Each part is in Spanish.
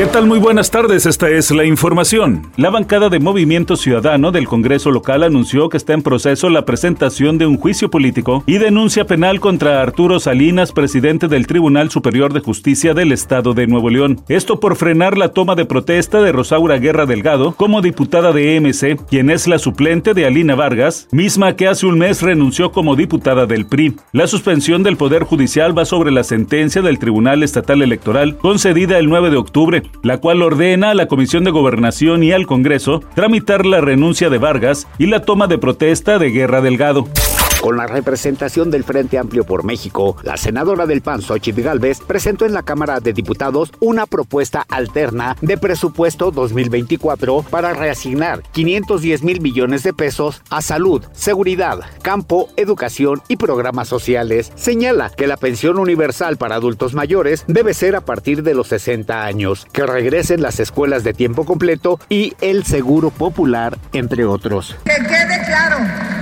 ¿Qué tal? Muy buenas tardes, esta es la información. La bancada de Movimiento Ciudadano del Congreso local anunció que está en proceso la presentación de un juicio político y denuncia penal contra Arturo Salinas, presidente del Tribunal Superior de Justicia del Estado de Nuevo León. Esto por frenar la toma de protesta de Rosaura Guerra Delgado como diputada de MC, quien es la suplente de Alina Vargas, misma que hace un mes renunció como diputada del PRI. La suspensión del Poder Judicial va sobre la sentencia del Tribunal Estatal Electoral concedida el 9 de octubre la cual ordena a la Comisión de Gobernación y al Congreso tramitar la renuncia de Vargas y la toma de protesta de Guerra Delgado. Con la representación del Frente Amplio por México, la senadora del PAN, Xochitl Galvez, presentó en la Cámara de Diputados una propuesta alterna de presupuesto 2024 para reasignar 510 mil millones de pesos a salud, seguridad, campo, educación y programas sociales. Señala que la pensión universal para adultos mayores debe ser a partir de los 60 años, que regresen las escuelas de tiempo completo y el seguro popular, entre otros. Que quede claro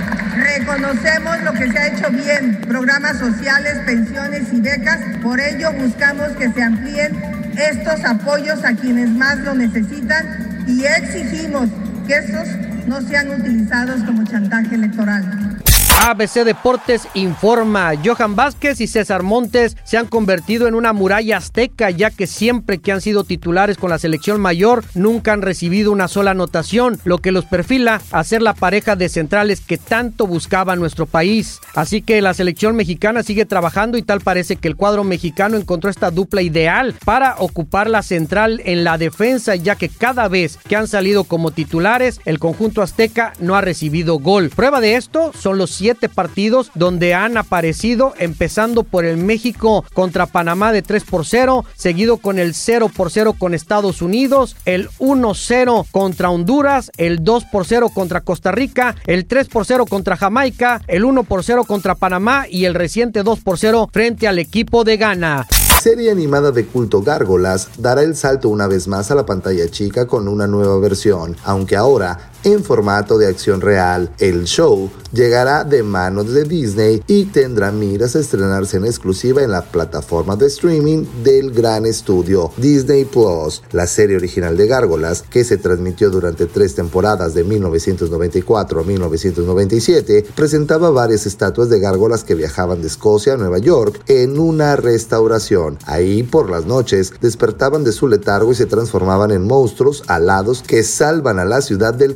Reconocemos lo que se ha hecho bien, programas sociales, pensiones y becas. Por ello buscamos que se amplíen estos apoyos a quienes más lo necesitan y exigimos que estos no sean utilizados como chantaje electoral. ABC Deportes informa, Johan Vázquez y César Montes se han convertido en una muralla azteca ya que siempre que han sido titulares con la selección mayor nunca han recibido una sola anotación, lo que los perfila a ser la pareja de centrales que tanto buscaba nuestro país. Así que la selección mexicana sigue trabajando y tal parece que el cuadro mexicano encontró esta dupla ideal para ocupar la central en la defensa ya que cada vez que han salido como titulares el conjunto azteca no ha recibido gol. Prueba de esto son los siete partidos donde han aparecido, empezando por el México contra Panamá de 3 por 0, seguido con el 0 por 0 con Estados Unidos, el 1-0 contra Honduras, el 2 por 0 contra Costa Rica, el 3 por 0 contra Jamaica, el 1 por 0 contra Panamá y el reciente 2 por 0 frente al equipo de Ghana. Serie animada de culto Gárgolas dará el salto una vez más a la pantalla chica con una nueva versión, aunque ahora en formato de acción real. El show llegará de manos de Disney y tendrá miras a estrenarse en exclusiva en la plataforma de streaming del gran estudio Disney Plus. La serie original de Gárgolas, que se transmitió durante tres temporadas de 1994 a 1997, presentaba varias estatuas de gárgolas que viajaban de Escocia a Nueva York en una restauración. Ahí, por las noches, despertaban de su letargo y se transformaban en monstruos alados que salvan a la ciudad del